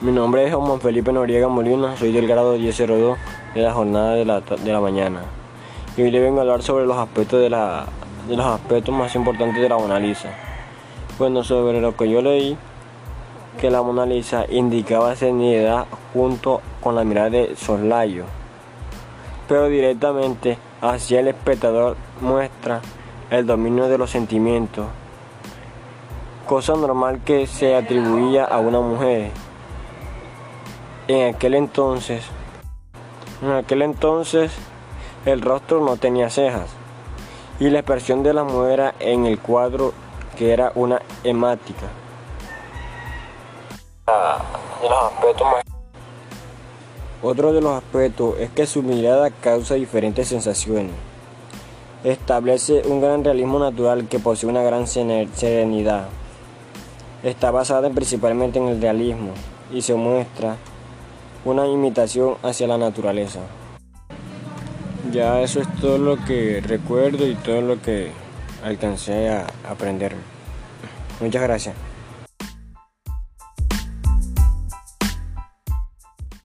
Mi nombre es Juan Felipe Noriega Molina, soy del grado 1002 de la jornada de la, de la mañana. Y hoy le vengo a hablar sobre los aspectos, de, la, de los aspectos más importantes de la Mona Lisa. Bueno, sobre lo que yo leí, que la Mona Lisa indicaba serenidad junto con la mirada de soslayo, pero directamente hacia el espectador muestra el dominio de los sentimientos, cosa normal que se atribuía a una mujer en aquel entonces, en aquel entonces el rostro no tenía cejas y la expresión de la mujer en el cuadro que era una hemática. Otro de los aspectos es que su mirada causa diferentes sensaciones. Establece un gran realismo natural que posee una gran serenidad. Está basada principalmente en el realismo y se muestra una imitación hacia la naturaleza. Ya eso es todo lo que recuerdo y todo lo que alcancé a aprender. Muchas gracias.